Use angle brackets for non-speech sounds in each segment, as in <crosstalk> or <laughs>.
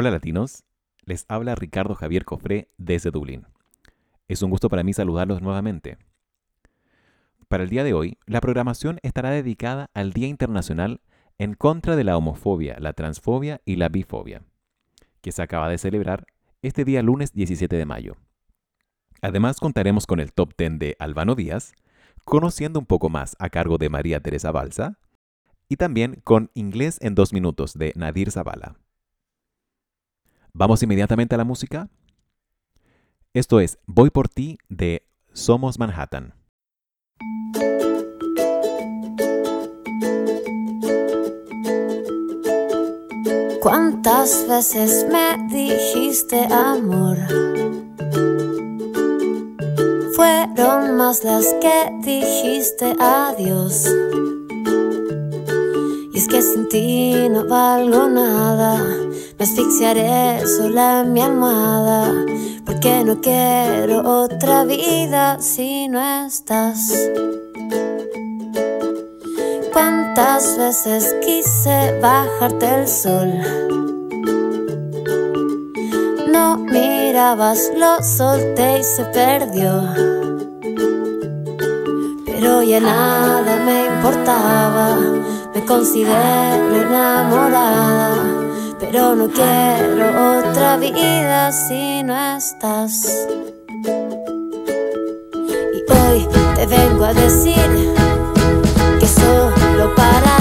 Hola latinos, les habla Ricardo Javier Cofré desde Dublín. Es un gusto para mí saludarlos nuevamente. Para el día de hoy, la programación estará dedicada al Día Internacional en contra de la homofobia, la transfobia y la bifobia, que se acaba de celebrar este día lunes 17 de mayo. Además contaremos con el top 10 de Albano Díaz, conociendo un poco más a cargo de María Teresa Balsa, y también con Inglés en dos minutos de Nadir Zavala. Vamos inmediatamente a la música. Esto es Voy por ti de Somos Manhattan. ¿Cuántas veces me dijiste amor? Fueron más las que dijiste adiós. Y es que sin ti no valgo nada. Me asfixiaré sola en mi almohada. Porque no quiero otra vida si no estás. Cuántas veces quise bajarte el sol. No mirabas, lo solté y se perdió. Pero ya nada me importaba, me considero enamorada. Pero no quiero otra vida si no estás. Y hoy te vengo a decir que solo para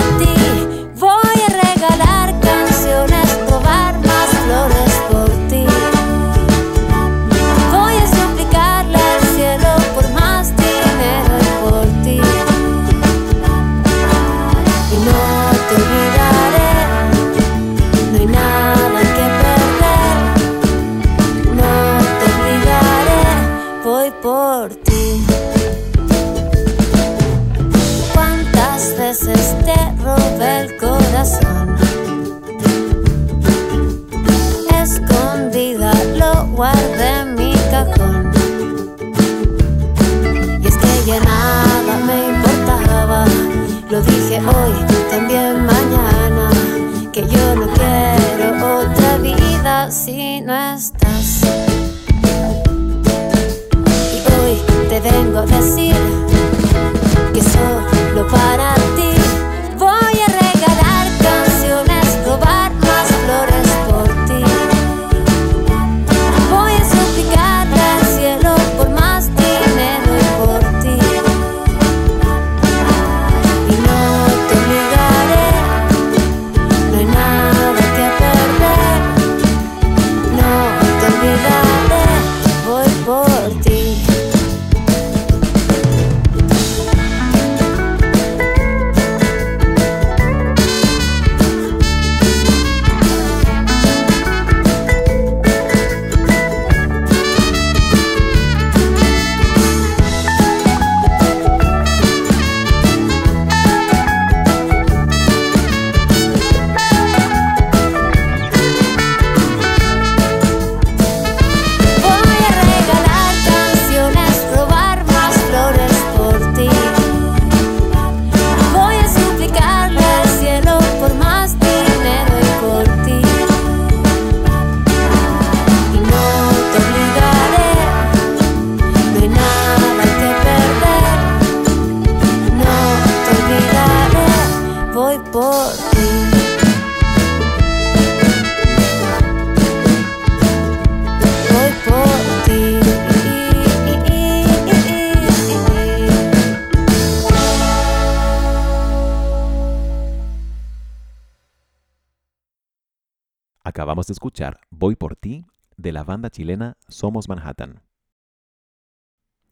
Acabamos de escuchar Voy por ti de la banda chilena Somos Manhattan.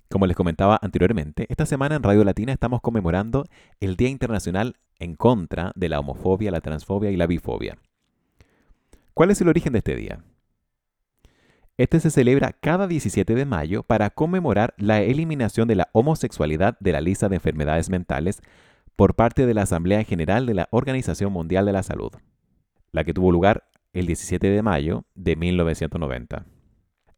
Como les comentaba anteriormente, esta semana en Radio Latina estamos conmemorando el Día Internacional en contra de la homofobia, la transfobia y la bifobia. ¿Cuál es el origen de este día? Este se celebra cada 17 de mayo para conmemorar la eliminación de la homosexualidad de la lista de enfermedades mentales por parte de la Asamblea General de la Organización Mundial de la Salud, la que tuvo lugar el 17 de mayo de 1990.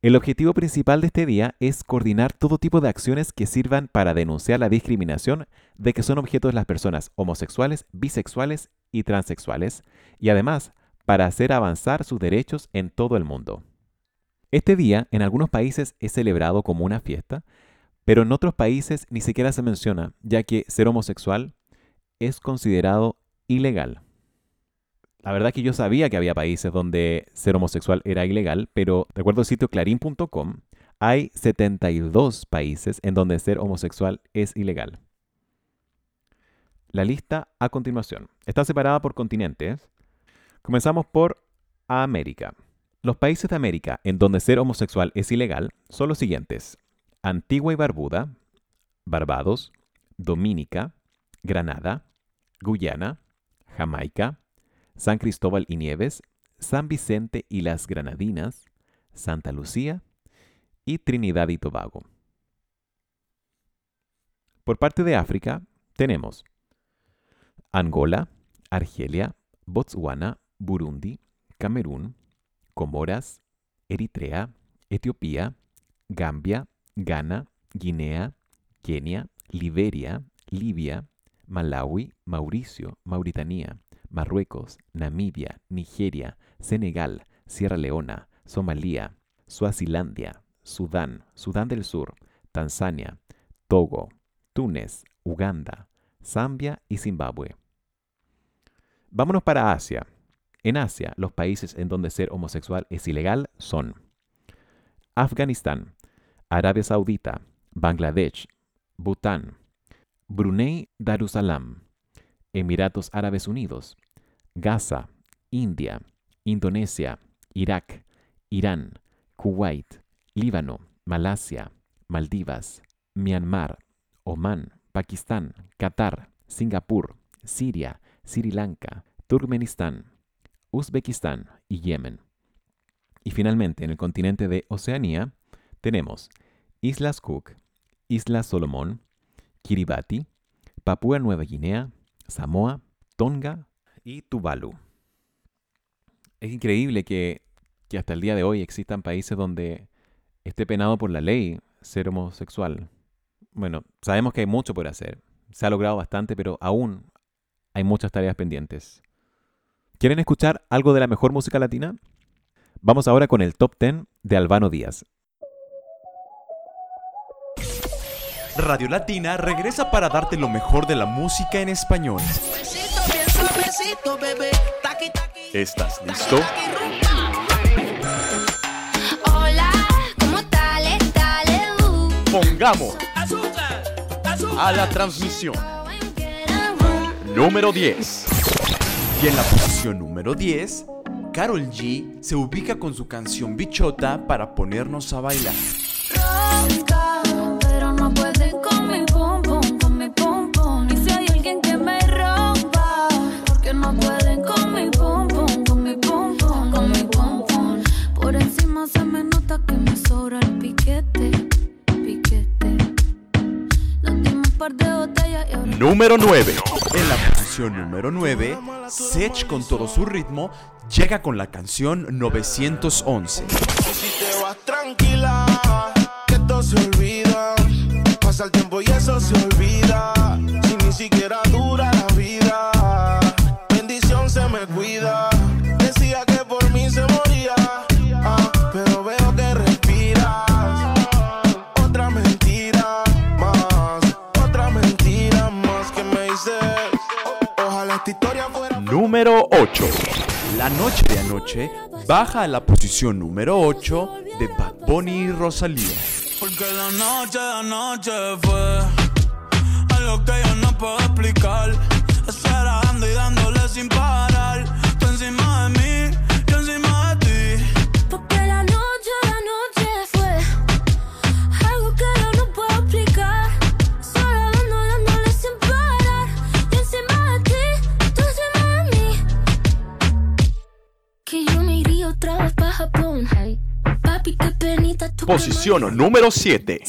El objetivo principal de este día es coordinar todo tipo de acciones que sirvan para denunciar la discriminación de que son objetos las personas homosexuales, bisexuales y transexuales, y además para hacer avanzar sus derechos en todo el mundo. Este día en algunos países es celebrado como una fiesta, pero en otros países ni siquiera se menciona, ya que ser homosexual es considerado ilegal. La verdad que yo sabía que había países donde ser homosexual era ilegal, pero de acuerdo al sitio clarín.com, hay 72 países en donde ser homosexual es ilegal. La lista a continuación está separada por continentes. Comenzamos por América. Los países de América en donde ser homosexual es ilegal son los siguientes. Antigua y Barbuda, Barbados, Dominica, Granada, Guyana, Jamaica, San Cristóbal y Nieves, San Vicente y las Granadinas, Santa Lucía y Trinidad y Tobago. Por parte de África tenemos Angola, Argelia, Botswana, Burundi, Camerún, Comoras, Eritrea, Etiopía, Gambia, Ghana, Guinea, Kenia, Liberia, Libia, Malawi, Mauricio, Mauritania, Marruecos, Namibia, Nigeria, Senegal, Sierra Leona, Somalia, Suazilandia, Sudán, Sudán del Sur, Tanzania, Togo, Túnez, Uganda, Zambia y Zimbabue. Vámonos para Asia. En Asia, los países en donde ser homosexual es ilegal son Afganistán, Arabia Saudita, Bangladesh, Bután, Brunei Darussalam, Emiratos Árabes Unidos, Gaza, India, Indonesia, Irak, Irán, Kuwait, Líbano, Malasia, Maldivas, Myanmar, Omán, Pakistán, Qatar, Singapur, Siria, Sri Lanka, Turkmenistán, Uzbekistán y Yemen. Y finalmente, en el continente de Oceanía, tenemos Islas Cook, Islas Solomón, Kiribati, Papúa Nueva Guinea, Samoa, Tonga y Tuvalu. Es increíble que, que hasta el día de hoy existan países donde esté penado por la ley ser homosexual. Bueno, sabemos que hay mucho por hacer. Se ha logrado bastante, pero aún hay muchas tareas pendientes. ¿Quieren escuchar algo de la mejor música latina? Vamos ahora con el top 10 de Albano Díaz. Radio Latina regresa para darte lo mejor de la música en español. ¿Estás listo? Hola, ¿cómo tal? Pongamos a la transmisión número 10. Y en la posición número 10, Carol G se ubica con su canción Bichota para ponernos a bailar. Encima se me nota que me sobra el piquete, piquete. Nos par de botellas y ahora Número 9. En la posición número 9, Sech con todo su ritmo llega con la canción 911. Si te vas tranquila, que esto se olvida. Pasa el tiempo y eso se olvida. Si ni siquiera Número 8. La noche de anoche baja a la posición número 8 de Bad Bunny y Rosalía. Porque la noche de anoche fue algo que yo no puedo explicar. Esperando y dándole sin parar. Posición número 7.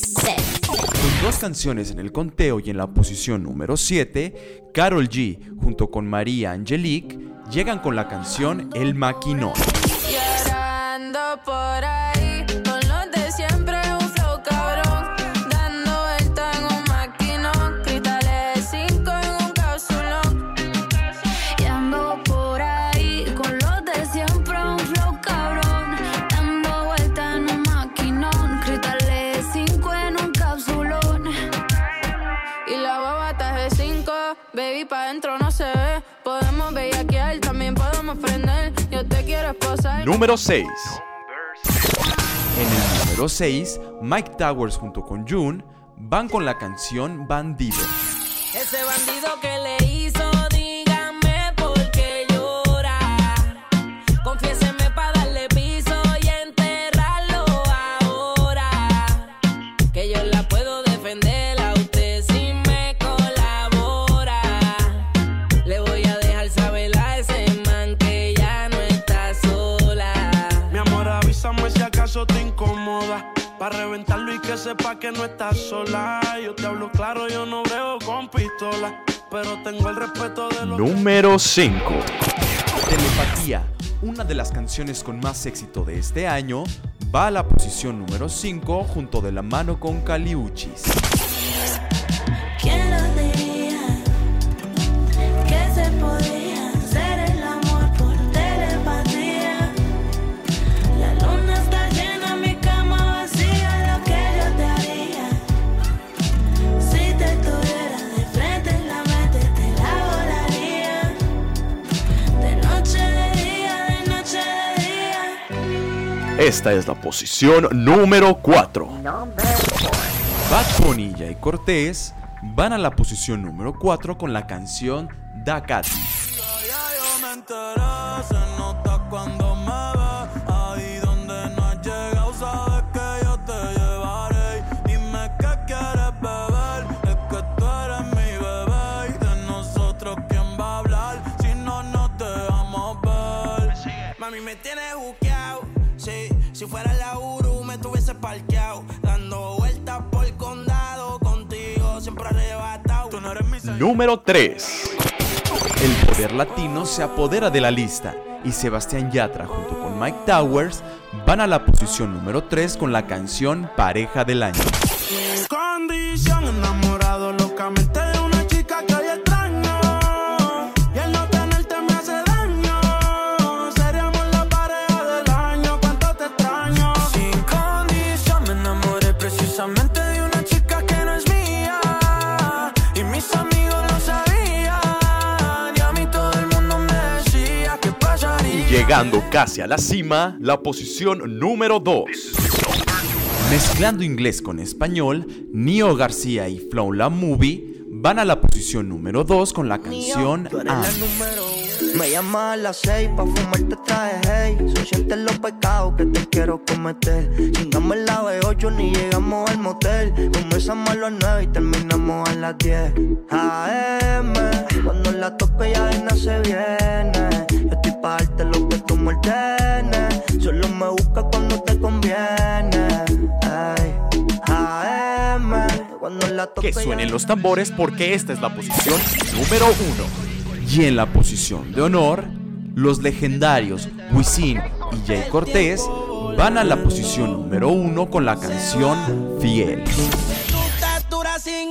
Con dos canciones en el conteo y en la posición número 7, Carol G junto con María Angelique llegan con la canción El Maquinón. Número 6. En el número 6, Mike Towers junto con June van con la canción Bandido. Ese bandido que le sepa que no estás sola. Yo te hablo claro, yo no brego con pistola. Pero tengo el respeto de los. Número 5. Telepatía, una de las canciones con más éxito de este año, va a la posición número 5 junto de la mano con Caliuchis. Esta es la posición número 4. Bad Bunny y Cortés van a la posición número 4 con la canción Da Cat. Número 3. El poder latino se apodera de la lista y Sebastián Yatra junto con Mike Towers van a la posición número 3 con la canción Pareja del Año. Condición Llegando casi a la cima, la posición número 2. Mezclando inglés con español, Nio García y Flow La Movie van a la posición número 2 con la canción uno. Me llamas a las seis pa' fumarte traje hey. Se sienten los pecados que te quiero cometer. Chingamos la B8 ni llegamos al motel. Comenzamos a las 9 y terminamos a las 10 AM Cuando la toco ya de nada se viene. Yo estoy pa' darte lo me ordenes Solo me buscas cuando te conviene Ay. AM Cuando la toco Que suenen los tambores porque esta es la posición número 1. Y en la posición de honor, los legendarios Wisin y Jay Cortés van a la posición número 1 con la canción Fiel. Tu textura sin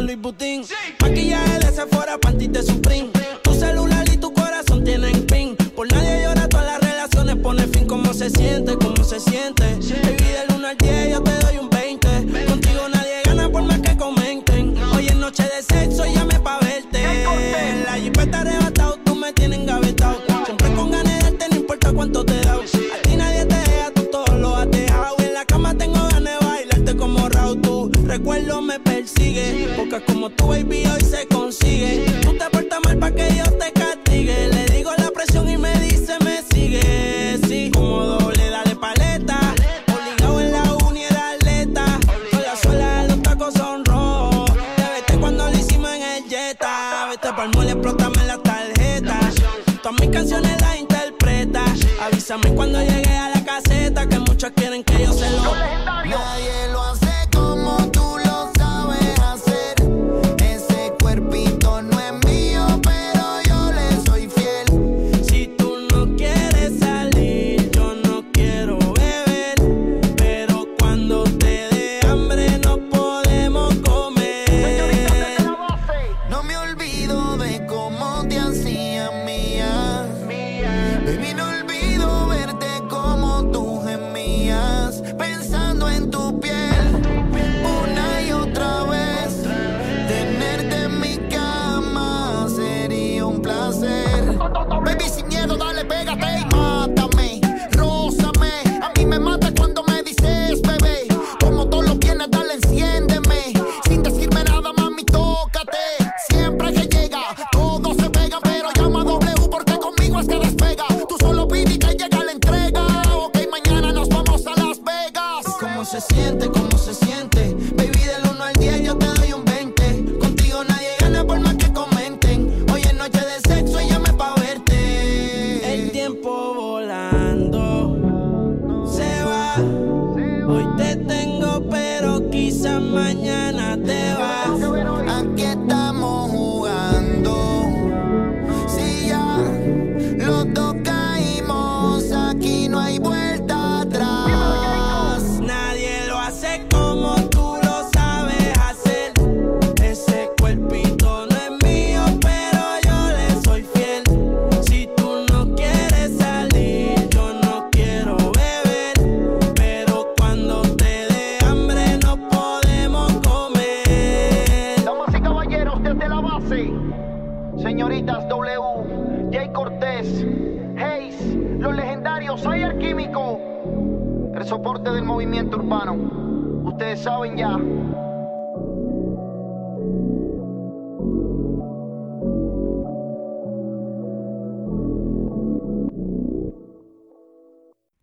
Luis Butín. Maquillaje de Sephora, panty de Supreme. Tu celular y tu corazón tienen pin. Por nadie llora, todas las relaciones pone fin. ¿Cómo se siente? ¿Cómo se siente? Baby, del 1 al 10 yo te doy un 20. Contigo nadie gana por más que comenten. Hoy es noche de sexo, llame pa' verte. En la jipeta arrebatado, tú me tienes engavetado. Siempre con ganas de darte, no importa cuánto te da. A ti nadie te deja, tú todo lo has dejado. En la cama tengo ganas de bailarte como Raúl. Tu recuerdo me persigue. Porque como tu baby hoy se consigue. Tú te portas mal pa' que Dios te Avísame cuando llegue a la caseta que mucho muchas quieren que yo se lo.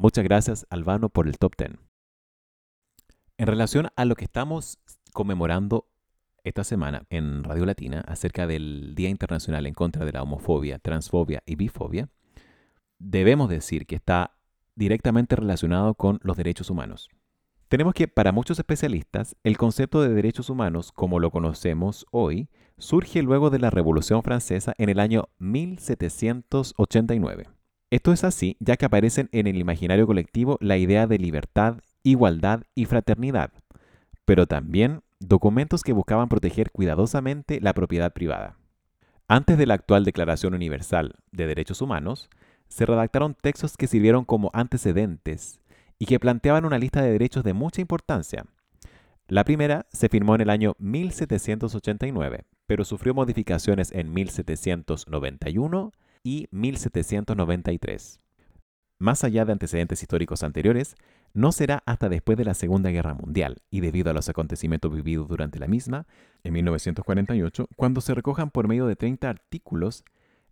Muchas gracias, Albano, por el top 10. En relación a lo que estamos conmemorando esta semana en Radio Latina acerca del Día Internacional en contra de la homofobia, transfobia y bifobia, debemos decir que está directamente relacionado con los derechos humanos. Tenemos que, para muchos especialistas, el concepto de derechos humanos, como lo conocemos hoy, surge luego de la Revolución Francesa en el año 1789. Esto es así ya que aparecen en el imaginario colectivo la idea de libertad, igualdad y fraternidad, pero también documentos que buscaban proteger cuidadosamente la propiedad privada. Antes de la actual Declaración Universal de Derechos Humanos, se redactaron textos que sirvieron como antecedentes y que planteaban una lista de derechos de mucha importancia. La primera se firmó en el año 1789, pero sufrió modificaciones en 1791 y 1793. Más allá de antecedentes históricos anteriores, no será hasta después de la Segunda Guerra Mundial y debido a los acontecimientos vividos durante la misma, en 1948, cuando se recojan por medio de 30 artículos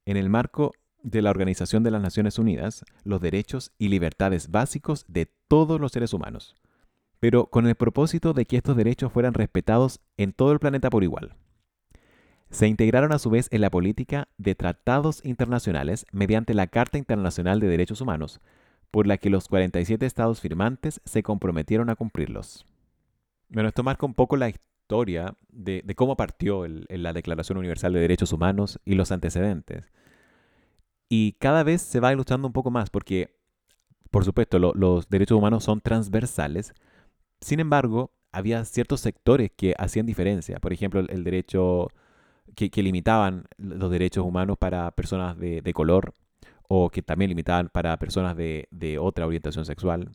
en el marco de la Organización de las Naciones Unidas los derechos y libertades básicos de todos los seres humanos, pero con el propósito de que estos derechos fueran respetados en todo el planeta por igual. Se integraron a su vez en la política de tratados internacionales mediante la Carta Internacional de Derechos Humanos, por la que los 47 estados firmantes se comprometieron a cumplirlos. Bueno, esto marca un poco la historia de, cómo partió la Declaración Universal de Derechos Humanos y los antecedentes. Y cada vez se va ilustrando un poco más porque, por supuesto, lo- los derechos humanos son transversales. Sin embargo, había ciertos sectores que hacían diferencia. Por ejemplo, el derecho que, limitaban los derechos humanos para personas de, color o que también limitaban para personas de, otra orientación sexual.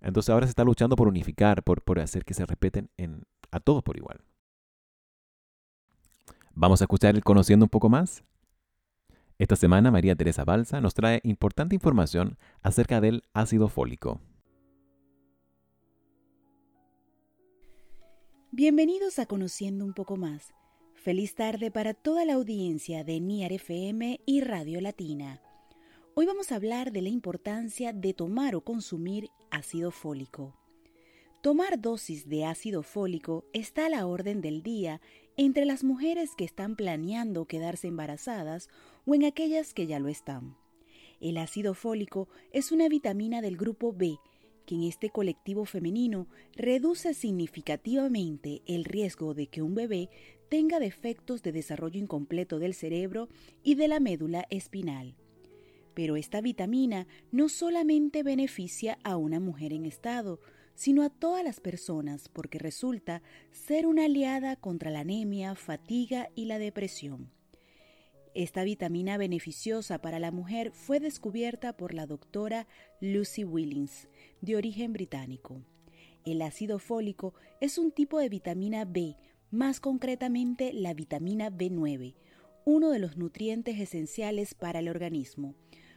Entonces ahora se está luchando por unificar, por, hacer que se respeten en, a todos por igual. Vamos a escuchar el Conociendo un poco más. Esta semana María Teresa Balsa nos trae importante información acerca del ácido fólico. Bienvenidos a Conociendo un poco más. Feliz tarde para toda la audiencia de NIAR FM y Radio Latina. Hoy vamos a hablar de la importancia de tomar o consumir ácido fólico. Tomar dosis de ácido fólico está a la orden del día entre las mujeres que están planeando quedarse embarazadas o en aquellas que ya lo están. El ácido fólico es una vitamina del grupo B que en este colectivo femenino reduce significativamente el riesgo de que un bebé tenga defectos de desarrollo incompleto del cerebro y de la médula espinal. Pero esta vitamina no solamente beneficia a una mujer en estado, sino a todas las personas porque resulta ser una aliada contra la anemia, fatiga y la depresión. Esta vitamina beneficiosa para la mujer fue descubierta por la doctora Lucy Willings, de origen británico. El ácido fólico es un tipo de vitamina B, más concretamente la vitamina B9, uno de los nutrientes esenciales para el organismo.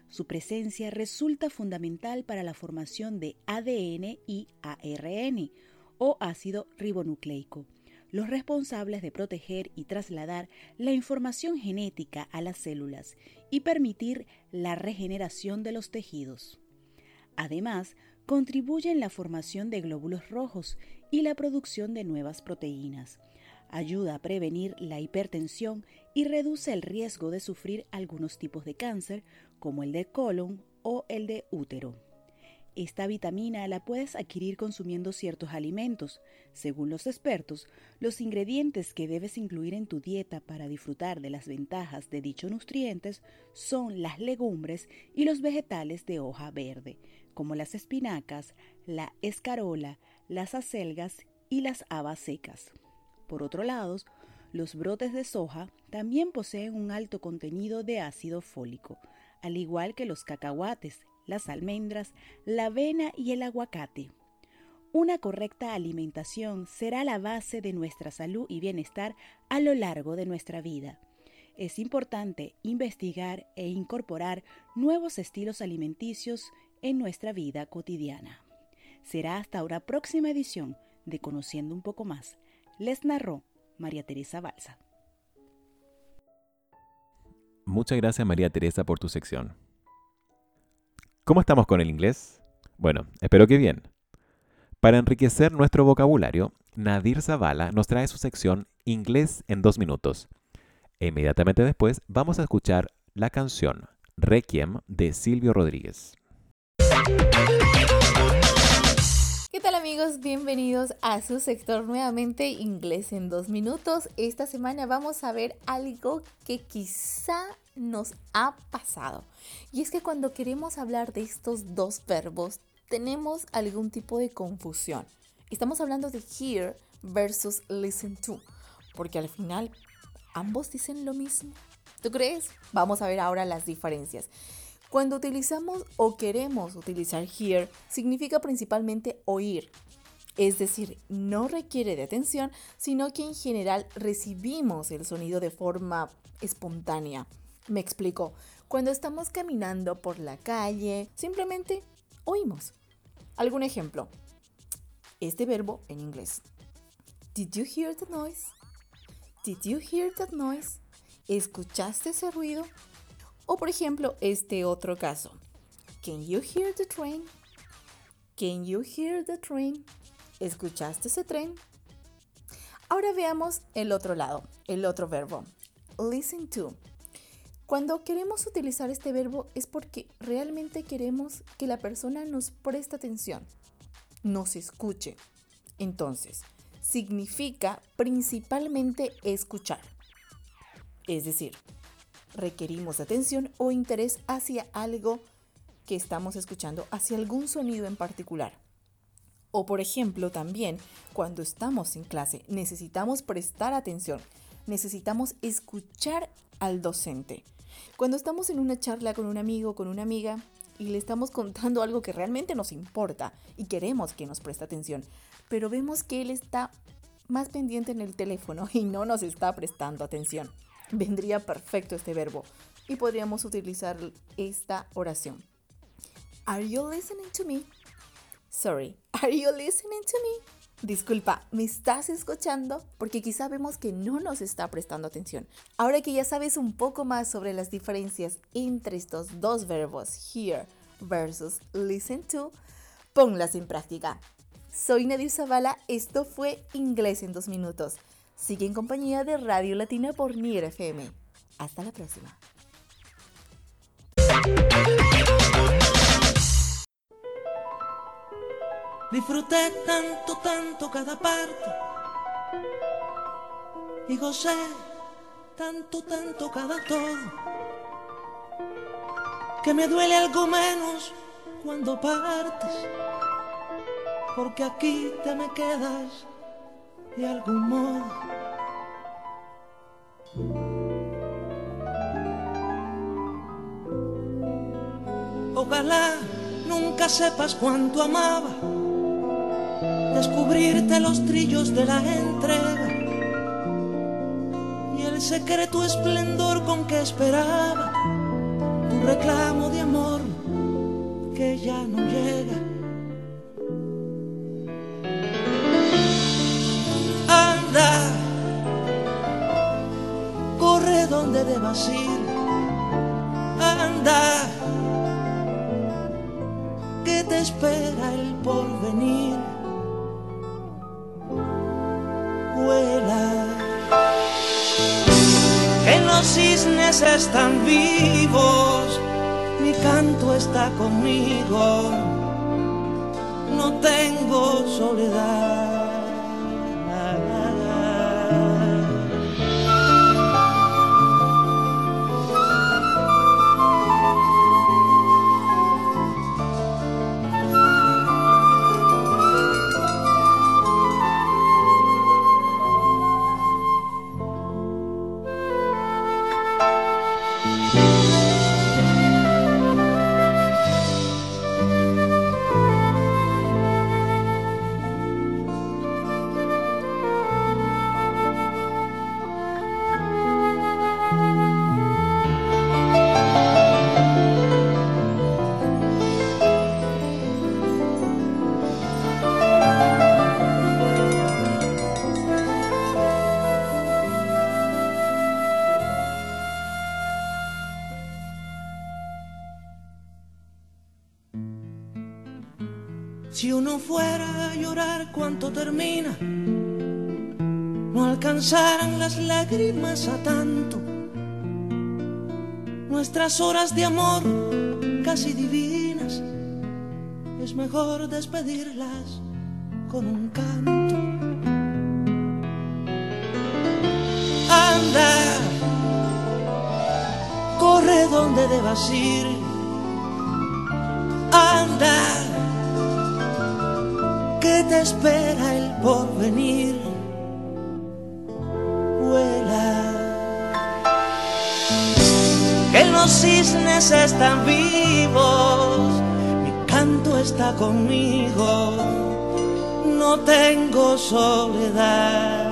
Su presencia resulta fundamental para la formación de ADN y ARN, o ácido ribonucleico, los responsables de proteger y trasladar la información genética a las células y permitir la regeneración de los tejidos. Además, contribuye en la formación de glóbulos rojos y la producción de nuevas proteínas. Ayuda a prevenir la hipertensión y reduce el riesgo de sufrir algunos tipos de cáncer, como el de colon o el de útero. Esta vitamina la puedes adquirir consumiendo ciertos alimentos. Según los expertos, los ingredientes que debes incluir en tu dieta para disfrutar de las ventajas de dichos nutrientes son las legumbres y los vegetales de hoja verde, como las espinacas, la escarola, las acelgas y las habas secas. Por otro lado, los brotes de soja también poseen un alto contenido de ácido fólico, al igual que los cacahuates, las almendras, la avena y el aguacate. Una correcta alimentación será la base de nuestra salud y bienestar a lo largo de nuestra vida. Es importante investigar e incorporar nuevos estilos alimenticios en nuestra vida cotidiana. Será hasta una próxima edición de Conociendo un poco más. Les narró María Teresa Balsa. Muchas gracias María Teresa por tu sección. ¿Cómo estamos con el inglés? Bueno, espero que bien. Para enriquecer nuestro vocabulario, Nadir Zavala nos trae su sección Inglés en dos minutos. E inmediatamente después vamos a escuchar la canción Requiem de Silvio Rodríguez. ¿Qué tal amigos? Bienvenidos a su sector nuevamente Inglés en dos minutos. Esta semana vamos a ver algo que quizá nos ha pasado. Y es que cuando queremos hablar de estos dos verbos tenemos algún tipo de confusión. Estamos hablando de hear versus listen to, porque al final ambos dicen lo mismo. ¿Tú crees? Vamos a ver ahora las diferencias. Cuando utilizamos o queremos utilizar hear, significa principalmente oír. Es decir, no requiere de atención, sino que en general recibimos el sonido de forma espontánea. Me explico. Cuando estamos caminando por la calle, simplemente oímos. ¿Algún ejemplo? Este verbo en inglés. Did you hear the noise? Did you hear that noise? ¿Escuchaste ese ruido? O por ejemplo, este otro caso. Can you hear the train? Can you hear the train? ¿Escuchaste ese tren? Ahora veamos el otro lado, el otro verbo. Listen to. Cuando queremos utilizar este verbo es porque realmente queremos que la persona nos preste atención, nos escuche. Entonces, significa principalmente escuchar. Es decir, requerimos atención o interés hacia algo que estamos escuchando, hacia algún sonido en particular. O por ejemplo, también cuando estamos en clase necesitamos prestar atención, necesitamos escuchar al docente. Cuando estamos en una charla con un amigo o con una amiga y le estamos contando algo que realmente nos importa y queremos que nos preste atención, pero vemos que él está más pendiente en el teléfono y no nos está prestando atención vendría perfecto este verbo y podríamos utilizar esta oración. Are you listening to me? Sorry, are you listening to me? Disculpa, ¿me estás escuchando? Porque quizá vemos que no nos está prestando atención. Ahora que ya sabes un poco más sobre las diferencias entre estos dos verbos, hear versus listen to, ponlas en práctica. Soy Nadir Zavala, esto fue Inglés en dos minutos. Sigue en compañía de Radio Latina por Nier FM. Hasta la próxima. Disfruté tanto, tanto cada parte. Y gocé tanto, tanto cada todo. Que me duele algo menos cuando partes. Porque aquí te me quedas de algún modo. Ojalá nunca sepas cuánto amaba descubrirte los trillos de la entrega y el secreto esplendor con que esperaba tu reclamo de amor que ya no llega. Anda, corre donde debas ir. Anda, que te espera el porvenir. Los cisnes están vivos, mi canto está conmigo, no tengo soledad. Fuera a llorar cuánto termina, no alcanzaran las lágrimas a tanto. Nuestras horas de amor casi divinas, es mejor despedirlas con un canto. Anda, corre donde debas ir. Espera el porvenir. Vuela, que los cisnes están vivos, mi canto está conmigo, no tengo soledad.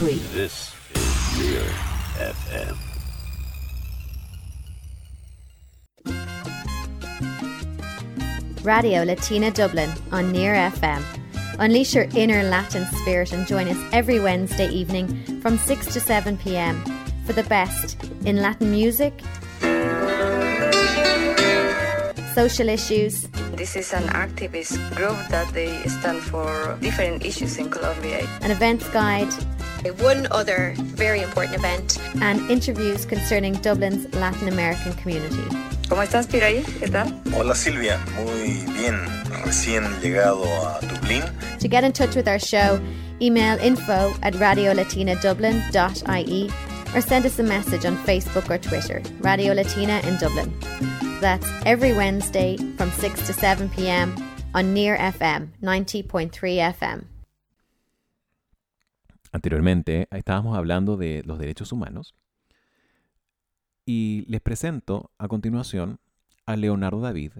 90.3. This is Real FM. Radio Latina Dublin on Near FM. Unleash your inner Latin spirit and join us every Wednesday evening from 6 to 7 pm for the best in Latin music, social issues, This is an activist group that they stand for different issues in Colombia. an events guide, One other very important event. and interviews concerning Dublin's Latin American community. ¿Cómo estás, Piraí? ¿Qué tal? Hola Silvia, muy bien. Recién llegado a Dublín. To get in touch with our show, email info at radiolatinadublin.ie or send us a message on Facebook or Twitter, Radio Latina in Dublin. That's every Wednesday from 6 to 7 pm on Near FM 90.3 FM. Anteriormente estábamos hablando de los derechos humanos y les presento a continuación a Leonardo David,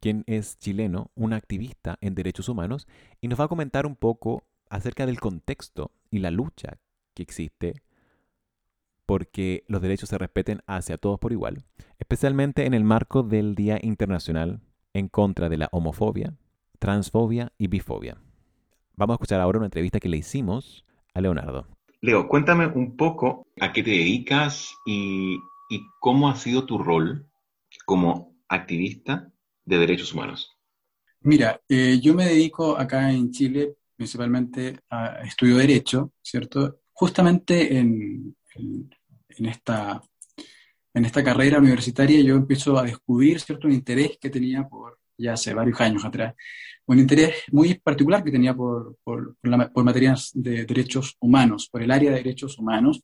quien es chileno, un activista en derechos humanos y nos va a comentar un poco acerca del contexto y la lucha que existe porque los derechos se respeten hacia todos por igual, especialmente en el marco del Día Internacional en contra de la homofobia, transfobia y bifobia. Vamos a escuchar ahora una entrevista que le hicimos a Leonardo. Leo, cuéntame un poco a qué te dedicas y, y cómo ha sido tu rol como activista de derechos humanos. Mira, eh, yo me dedico acá en Chile principalmente a estudio Derecho, ¿cierto? Justamente en, en, en esta, en esta carrera universitaria yo empiezo a descubrir, ¿cierto?, un interés que tenía por, ya hace varios años atrás, un interés muy particular que tenía por, por, por, la- por materias de derechos humanos, por el área de derechos humanos,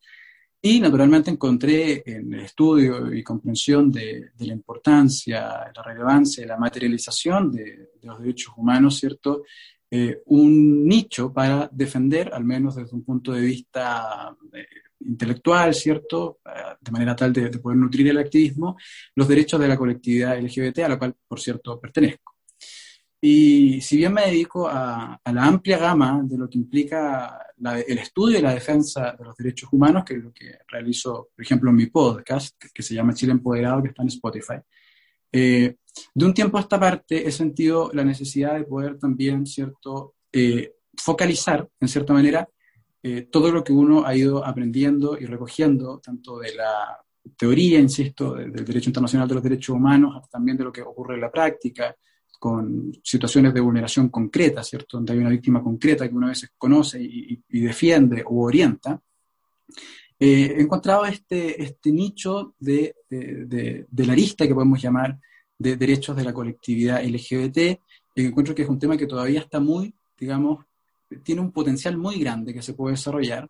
y naturalmente encontré en el estudio y comprensión de, de la importancia, la relevancia, la materialización de, de los derechos humanos, ¿cierto? Eh, un nicho para defender, al menos desde un punto de vista eh, intelectual, ¿cierto? Eh, de manera tal de, de poder nutrir el activismo, los derechos de la colectividad LGBT, a la cual, por cierto, pertenezco. Y si bien me dedico a, a la amplia gama de lo que implica la- el estudio y la defensa de los derechos humanos, que es lo que realizo, por ejemplo, en mi podcast, que, se llama Chile Empoderado, que está en Spotify, eh, de un tiempo a esta parte he sentido la necesidad de poder también, ¿cierto?, eh, focalizar, en cierta manera, eh, todo lo que uno ha ido aprendiendo y recogiendo, tanto de la teoría, insisto, de- del derecho internacional de los derechos humanos, también de lo que ocurre en la práctica, con situaciones de vulneración concreta, ¿cierto? Donde hay una víctima concreta que uno a veces conoce y, y- defiende o orienta. Eh, he encontrado este, este nicho de, de, de- de la arista que podemos llamar de derechos de la colectividad LGBT, y encuentro que es un tema que todavía está muy, digamos, tiene un potencial muy grande que se puede desarrollar,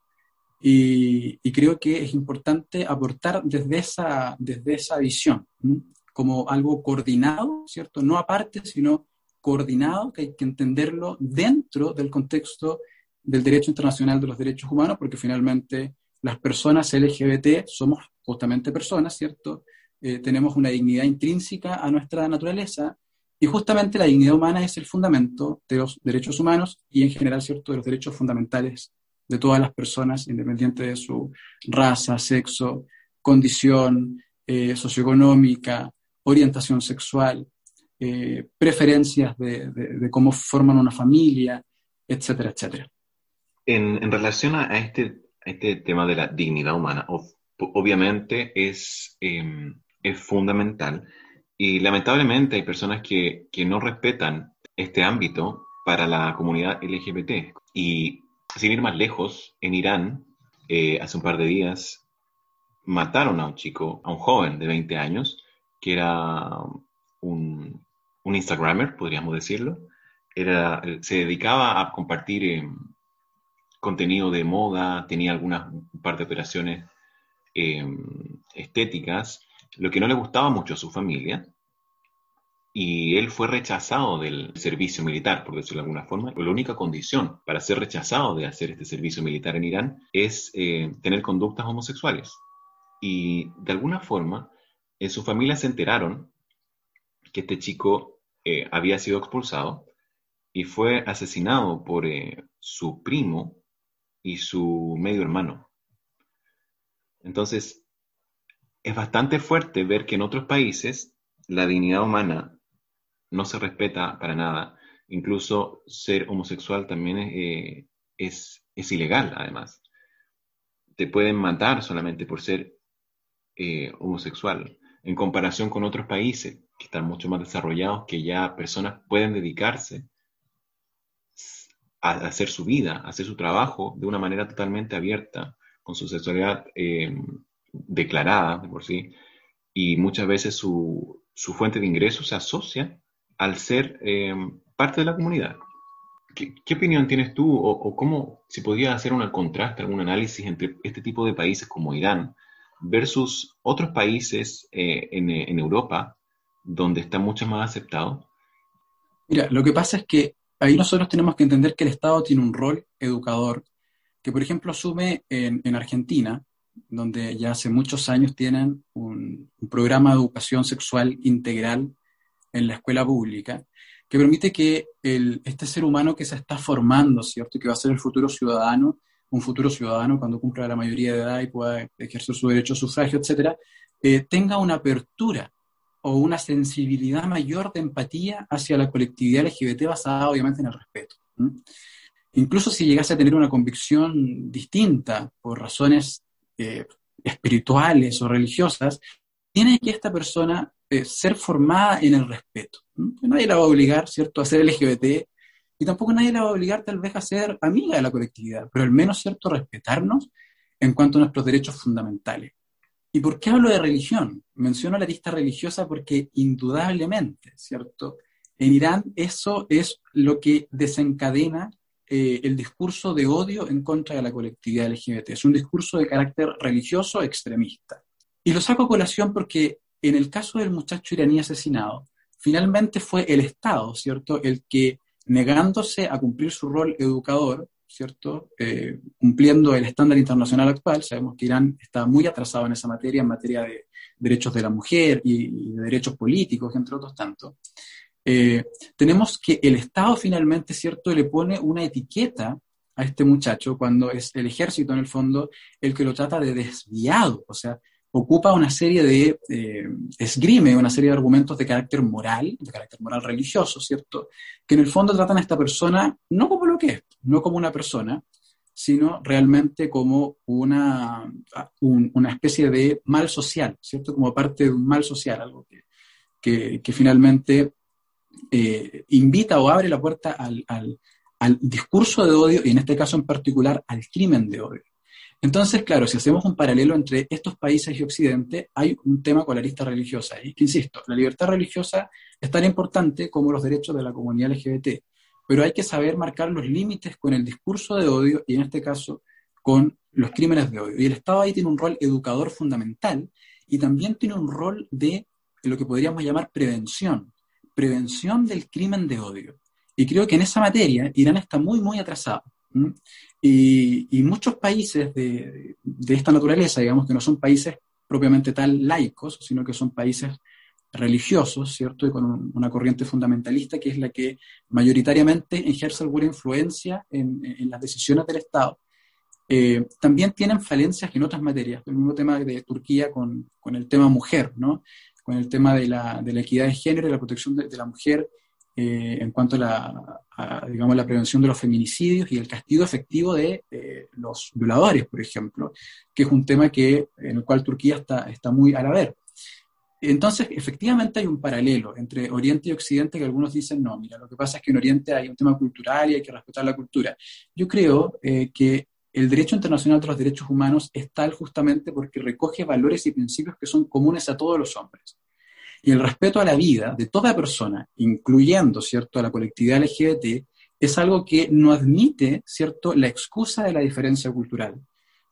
y, y creo que es importante aportar desde esa, desde esa visión, ¿m? Como algo coordinado, ¿cierto? No aparte, sino coordinado, que hay que entenderlo dentro del contexto del derecho internacional de los derechos humanos, porque finalmente las personas LGBT somos justamente personas, ¿cierto? Eh, tenemos una dignidad intrínseca a nuestra naturaleza y justamente la dignidad humana es el fundamento de los derechos humanos y en general, ¿cierto?, de los derechos fundamentales de todas las personas, independiente de su raza, sexo, condición eh, socioeconómica, orientación sexual, eh, preferencias de, de- de cómo forman una familia, etcétera, etcétera. En, en relación a este, a este tema de la dignidad humana, ob- obviamente es, eh, es fundamental y lamentablemente hay personas que, que no respetan este ámbito para la comunidad LGBT. Y sin ir más lejos, en Irán, eh, hace un par de días, mataron a un chico, a un joven de 20 años, que era un, un Instagrammer, podríamos decirlo. Era, se dedicaba a compartir eh, contenido de moda, tenía algunas un par de operaciones eh, estéticas, lo que no le gustaba mucho a su familia. Y él fue rechazado del servicio militar, por decirlo de alguna forma. La única condición para ser rechazado de hacer este servicio militar en Irán es eh, tener conductas homosexuales. Y de alguna forma, en su familia se enteraron que este chico eh, había sido expulsado y fue asesinado por eh, su primo y su medio hermano. Entonces, es bastante fuerte ver que en otros países la dignidad humana no se respeta para nada. Incluso ser homosexual también es, eh, es, ilegal, además. Te pueden matar solamente por ser homosexual, en comparación con otros países que están mucho más desarrollados, que ya personas pueden dedicarse a hacer su vida, a hacer su trabajo de una manera totalmente abierta, con su sexualidad eh, declarada de por sí, y muchas veces su, fuente de ingresos se asocia al ser eh, parte de la comunidad. ¿Qué, opinión tienes tú o, cómo se podría hacer un contraste, algún análisis entre este tipo de países como Irán versus otros países eh, en, en, Europa donde está mucho más aceptado? Mira, lo que pasa es que ahí nosotros tenemos que entender que el Estado tiene un rol educador que, por ejemplo, asume en, en Argentina, donde ya hace muchos años tienen un, un programa de educación sexual integral en la escuela pública, que permite que el, este ser humano que se está formando, ¿cierto? Que va a ser el futuro ciudadano, un futuro ciudadano cuando cumpla la mayoría de edad y pueda ejercer su derecho a sufragio, etcétera, eh, tenga una apertura o una sensibilidad mayor de empatía hacia la colectividad LGBT basada obviamente en el respeto. Incluso si llegase a tener una convicción distinta por razones eh, espirituales o religiosas, tiene que esta persona eh, ser formada en el respeto. ¿m? Nadie la va a obligar, ¿cierto?, a ser LGBT y tampoco nadie la va a obligar tal vez a ser amiga de la colectividad, pero al menos, ¿cierto?, respetarnos en cuanto a nuestros derechos fundamentales. ¿Y por qué hablo de religión? Menciono la lista religiosa porque indudablemente, ¿cierto? En Irán eso es lo que desencadena eh, el discurso de odio en contra de la colectividad LGBT. Es un discurso de carácter religioso extremista. Y lo saco a colación porque en el caso del muchacho iraní asesinado, finalmente fue el Estado, ¿cierto?, el que negándose a cumplir su rol educador, ¿cierto? Eh, cumpliendo el estándar internacional actual, sabemos que Irán está muy atrasado en esa materia, en materia de derechos de la mujer y, de derechos políticos, entre otros tantos. Eh, tenemos que el Estado finalmente, ¿cierto?, le pone una etiqueta a este muchacho cuando es el ejército, en el fondo, el que lo trata de desviado, o sea, ocupa una serie de, eh, esgrime una serie de argumentos de carácter moral, de carácter moral religioso, ¿cierto? Que en el fondo tratan a esta persona no como lo que es, no como una persona, sino realmente como una, un- una especie de mal social, ¿cierto? Como parte de un mal social, algo que, que, que finalmente eh, invita o abre la puerta al, al- al discurso de odio y en este caso en particular al crimen de odio. Entonces, claro, si hacemos un paralelo entre estos países y Occidente, hay un tema con la lista religiosa. Y que, insisto, la libertad religiosa es tan importante como los derechos de la comunidad LGBT, pero hay que saber marcar los límites con el discurso de odio y en este caso con los crímenes de odio. Y el Estado ahí tiene un rol educador fundamental y también tiene un rol de lo que podríamos llamar prevención, prevención del crimen de odio. Y creo que en esa materia Irán está muy, muy atrasado. Y, muchos países de, de esta naturaleza, digamos que no son países propiamente tal laicos, sino que son países religiosos, ¿cierto? Y con un- una corriente fundamentalista que es la que mayoritariamente ejerce alguna influencia en, en las decisiones del Estado. Eh, también tienen falencias en otras materias, el mismo tema de Turquía con, con el tema mujer, ¿no? Con el tema de la, de la equidad de género y la protección de la mujer eh, en cuanto a la, digamos, la prevención de los feminicidios y el castigo efectivo de eh, los violadores, por ejemplo, que es un tema que, en el cual Turquía está, está muy a la ver. Entonces, efectivamente hay un paralelo entre Oriente y Occidente que algunos dicen, no, mira, lo que pasa es que en Oriente hay un tema cultural y hay que respetar la cultura. Yo creo eh, que el derecho internacional de los derechos humanos es tal justamente porque recoge valores y principios que son comunes a todos los hombres. Y el respeto a la vida de toda persona, incluyendo, ¿cierto?, a la colectividad LGBT, es algo que no admite, ¿cierto?, la excusa de la diferencia cultural.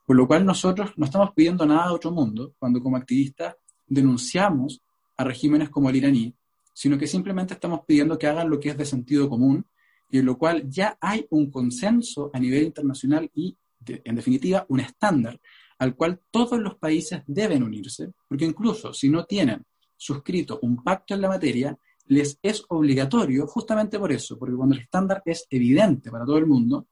Por lo cual nosotros no estamos pidiendo nada de otro mundo cuando como activistas denunciamos a regímenes como el iraní, sino que simplemente estamos pidiendo que hagan lo que es de sentido común y en lo cual ya hay un consenso a nivel internacional y, en definitiva, un estándar al cual todos los países deben unirse, porque incluso si no tienen suscrito un pacto en la materia, les es obligatorio justamente por eso, porque cuando el estándar es evidente para todo el mundo,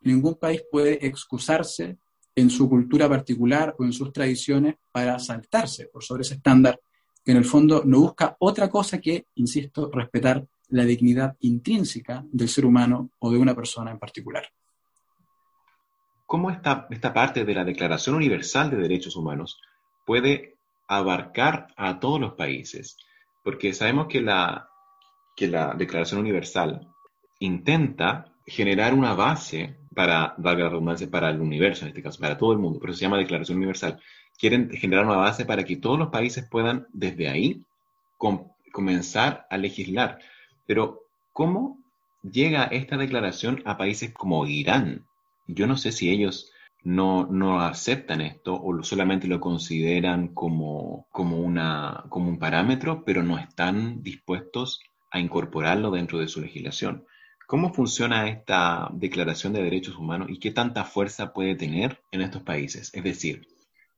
ningún país puede excusarse en su cultura particular o en sus tradiciones para saltarse por sobre ese estándar que en el fondo no busca otra cosa que, insisto, respetar la dignidad intrínseca del ser humano o de una persona en particular. ¿Cómo esta, esta parte de la Declaración Universal de Derechos Humanos puede abarcar a todos los países? Porque sabemos que la, que la Declaración Universal intenta generar una base para, valga la redundancia, para el universo, en este caso, para todo el mundo, por eso se llama Declaración Universal. Quieren generar una base para que todos los países puedan, desde ahí, com- comenzar a legislar. Pero, ¿cómo llega esta declaración a países como Irán? Yo no sé si ellos no, no aceptan esto o solamente lo consideran como, como, una, como un parámetro, pero no están dispuestos a incorporarlo dentro de su legislación. ¿Cómo funciona esta Declaración de Derechos Humanos y qué tanta fuerza puede tener en estos países? Es decir,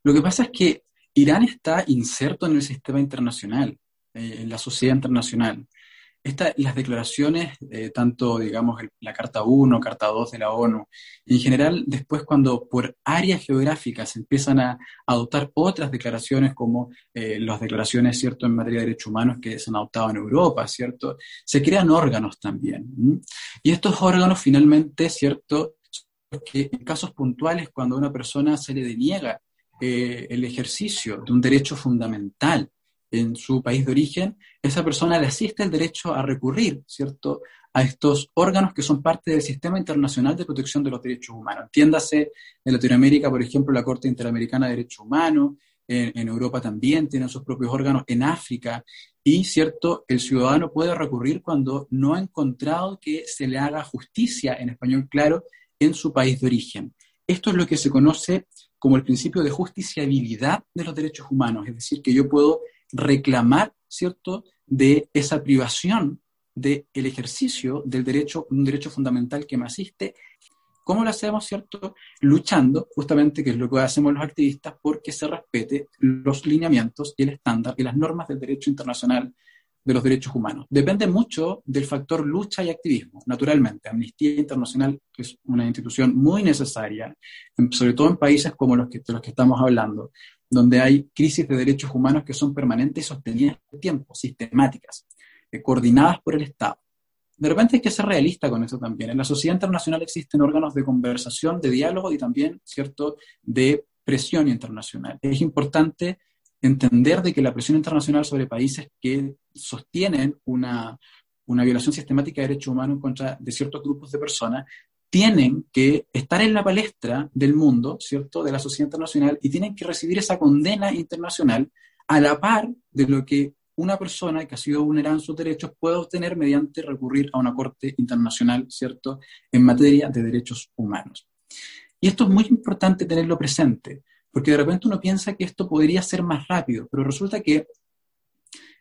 Lo que pasa es que Irán está inserto en el sistema internacional, eh, en la sociedad internacional. Esta, las declaraciones, eh, tanto, digamos, la Carta 1, Carta 2 de la ONU, en general, después cuando por áreas geográficas se empiezan a adoptar otras declaraciones, como eh, las declaraciones, ¿cierto?, en materia de derechos humanos que se han adoptado en Europa, ¿cierto?, se crean órganos también. Y estos órganos, finalmente, ¿cierto?, que en casos puntuales, cuando a una persona se le deniega eh, el ejercicio de un derecho fundamental en su país de origen, esa persona le asiste el derecho a recurrir, ¿cierto?, a estos órganos que son parte del Sistema Internacional de Protección de los Derechos Humanos. Entiéndase, en Latinoamérica, por ejemplo, la Corte Interamericana de Derechos Humanos, en, Europa también tienen sus propios órganos, en África, y, ¿cierto?, el ciudadano puede recurrir cuando no ha encontrado que se le haga justicia, en español claro, en su país de origen. Esto es lo que se conoce como el principio de justiciabilidad de los derechos humanos, es decir, que yo puedo reclamar, ¿cierto?, de esa privación del ejercicio del derecho, un derecho fundamental que me asiste. ¿Cómo lo hacemos, cierto? Luchando, justamente, que es lo que hacemos los activistas, porque se respete los lineamientos y el estándar y las normas del derecho internacional de los derechos humanos. Depende mucho del factor lucha y activismo, naturalmente. Amnistía Internacional es una institución muy necesaria, sobre todo en países como los que, de los que estamos hablando, donde hay crisis de derechos humanos que son permanentes y sostenidas en tiempo, sistemáticas, eh, coordinadas por el Estado. De repente hay que ser realista con eso también. En la sociedad internacional existen órganos de conversación, de diálogo y también, ¿cierto?, de presión internacional. Es importante entender de que la presión internacional sobre países que sostienen una, una violación sistemática de derechos humanos contra de ciertos grupos de personas tienen que estar en la palestra del mundo, ¿cierto?, de la sociedad internacional y tienen que recibir esa condena internacional a la par de lo que una persona que ha sido vulnerada en sus derechos puede obtener mediante recurrir a una corte internacional, ¿cierto?, en materia de derechos humanos. Y esto es muy importante tenerlo presente, porque de repente uno piensa que esto podría ser más rápido, pero resulta que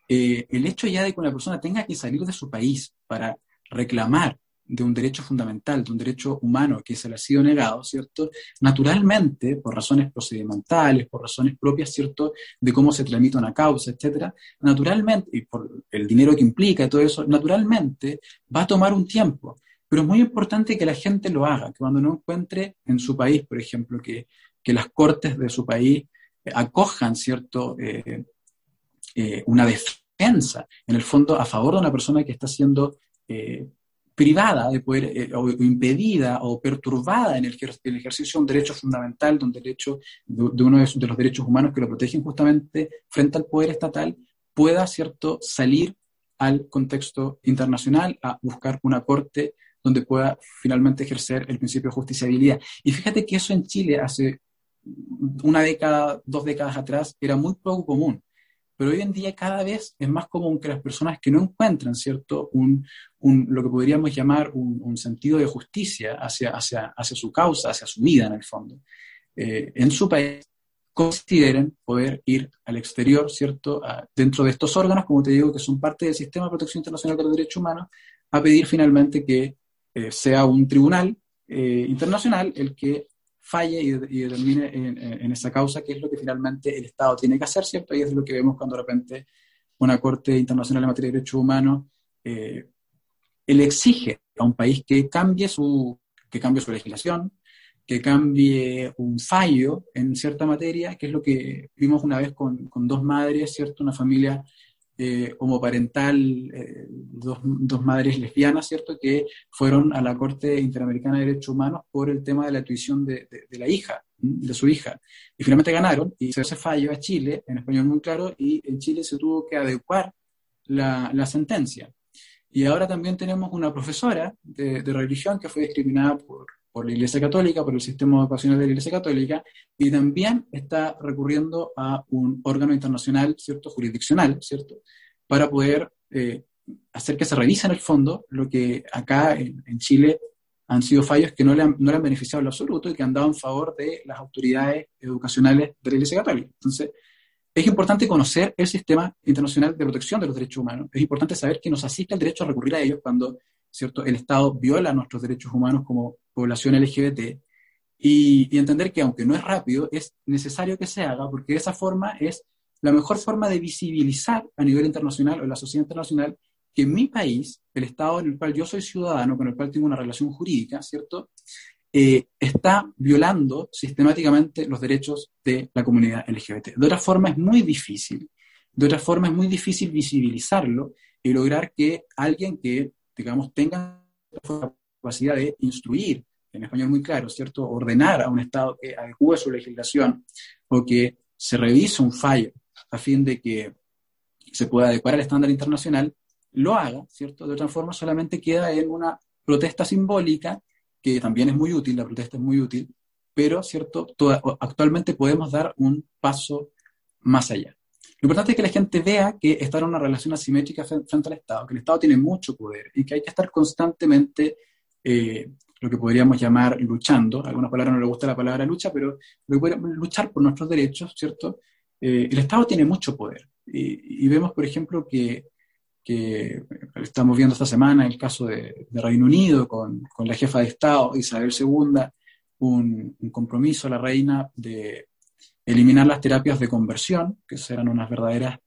eh, el hecho ya de que una persona tenga que salir de su país para reclamar de un derecho fundamental, de un derecho humano que se le ha sido negado, ¿cierto? Naturalmente, por razones procedimentales, por razones propias, ¿cierto? De cómo se tramita una causa, etcétera, naturalmente, y por el dinero que implica y todo eso, naturalmente va a tomar un tiempo. Pero es muy importante que la gente lo haga, que cuando no encuentre en su país, por ejemplo, que, que las cortes de su país eh, acojan, ¿cierto? Eh, eh, una defensa, en el fondo, a favor de una persona que está siendo privada de poder, eh, o impedida o perturbada en el, el ejercicio de un derecho fundamental, de un derecho, de, uno de los derechos humanos que lo protegen justamente frente al poder estatal, pueda, ¿cierto?, salir al contexto internacional a buscar una corte donde pueda finalmente ejercer el principio de justiciabilidad. Y fíjate que eso en Chile hace una década, dos décadas atrás, era muy poco común. Pero hoy en día cada vez es más común que las personas que no encuentran, ¿cierto?, un, lo que podríamos llamar un, sentido de justicia hacia, hacia, hacia su causa, hacia su vida en el fondo, eh, en su país, consideren poder ir al exterior, ¿cierto?, dentro de estos órganos, como te digo, que son parte del Sistema de Protección Internacional de los Derechos Humanos, a pedir finalmente que eh, sea un tribunal eh, internacional el que falle y, determine en, en- esa causa qué es lo que finalmente el Estado tiene que hacer, ¿cierto? Y es lo que vemos cuando de repente una Corte Internacional en materia de derechos humanos eh, exige a un país que cambie su, que cambie su legislación, que cambie un fallo en cierta materia, que es lo que vimos una vez con, con dos madres, ¿cierto? Una familia eh, homoparental, eh, dos, dos madres lesbianas, ¿cierto? Que fueron a la Corte Interamericana de Derechos Humanos por el tema de la tuición de, de- de la hija, de su hija. Y finalmente ganaron y se ese fallo a Chile, en español muy claro, y en Chile se tuvo que adecuar la, la sentencia. Y ahora también tenemos una profesora de, de religión que fue discriminada por, por la Iglesia Católica, por el sistema educacional de la Iglesia Católica, y también está recurriendo a un órgano internacional, ¿cierto?, jurisdiccional, ¿cierto?, para poder eh, hacer que se revise en el fondo lo que acá en, Chile han sido fallos que no le, han, no le han beneficiado en lo absoluto y que han dado en favor de las autoridades educacionales de la Iglesia Católica. Entonces, es importante conocer el sistema internacional de protección de los derechos humanos. Es importante saber que nos asiste el derecho a recurrir a ellos cuando ¿cierto? el Estado viola nuestros derechos humanos como población LGBT y, y entender que aunque no es rápido, es necesario que se haga porque de esa forma es la mejor forma de visibilizar a nivel internacional o en la sociedad internacional que mi país, el Estado en el cual yo soy ciudadano, con el cual tengo una relación jurídica, ¿cierto? Eh, está violando sistemáticamente los derechos de la comunidad LGBT. De otra forma es muy difícil, de otra forma es muy difícil visibilizarlo y lograr que alguien que, digamos, tenga la capacidad de instruir, en español muy claro, ¿cierto? Ordenar a un Estado que adecue su legislación o que se revise un fallo a fin de que se pueda adecuar al estándar internacional, lo haga, ¿cierto? De otra forma solamente queda en una protesta simbólica, que también es muy útil, la protesta es muy útil, pero, ¿cierto? actualmente podemos dar un paso más allá. Lo importante es que la gente vea que está en una relación asimétrica frente al Estado, que el Estado tiene mucho poder y que hay que estar constantemente, eh, lo que podríamos llamar luchando. A algunas palabras no le gusta la palabra lucha, pero luchar por nuestros derechos, ¿cierto? Eh, el Estado tiene mucho poder. Y, vemos, por ejemplo, que, estamos viendo esta semana el caso de, Reino Unido con, la jefa de Estado, Isabel II, un, compromiso a la reina de eliminar las terapias de conversión, que verdaderas,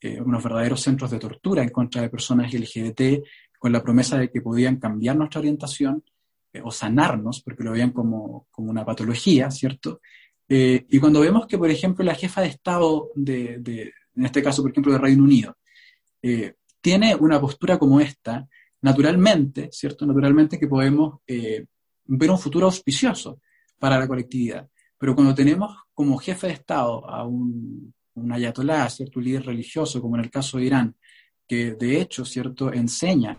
eh, unos verdaderos centros de tortura en contra de personas LGBT, con la promesa de que podían cambiar nuestra orientación eh, o sanarnos, porque lo veían como, como una patología, ¿cierto? Eh, y cuando vemos que, por ejemplo, la jefa de Estado, de, en este caso, por ejemplo, de Reino Unido, eh, tiene una postura como esta, naturalmente, ¿cierto? Naturalmente que podemos eh, ver un futuro auspicioso para la colectividad. Pero cuando tenemos como jefe de Estado a un, un ayatolá, ¿cierto? Un líder religioso, como en el caso de Irán, que de hecho, ¿cierto? Enseña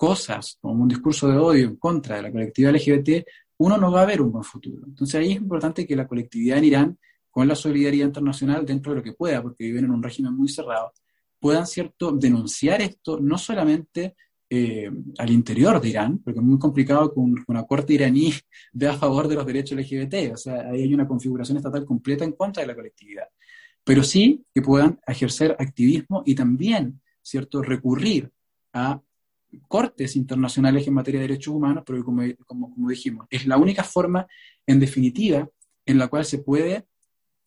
cosas como un discurso de odio en contra de la colectividad LGBT, uno no va a ver un buen futuro. Entonces ahí es importante que la colectividad en Irán, con la solidaridad internacional dentro de lo que pueda, porque viven en un régimen muy cerrado, puedan cierto denunciar esto no solamente eh, al interior de Irán, porque es muy complicado que una corte iraní <laughs> de a favor de los derechos LGBT, o sea, ahí hay una configuración estatal completa en contra de la colectividad, pero sí que puedan ejercer activismo y también, ¿cierto?, recurrir a cortes internacionales en materia de derechos humanos, pero como, como, dijimos, es la única forma, en definitiva, en la cual se puede,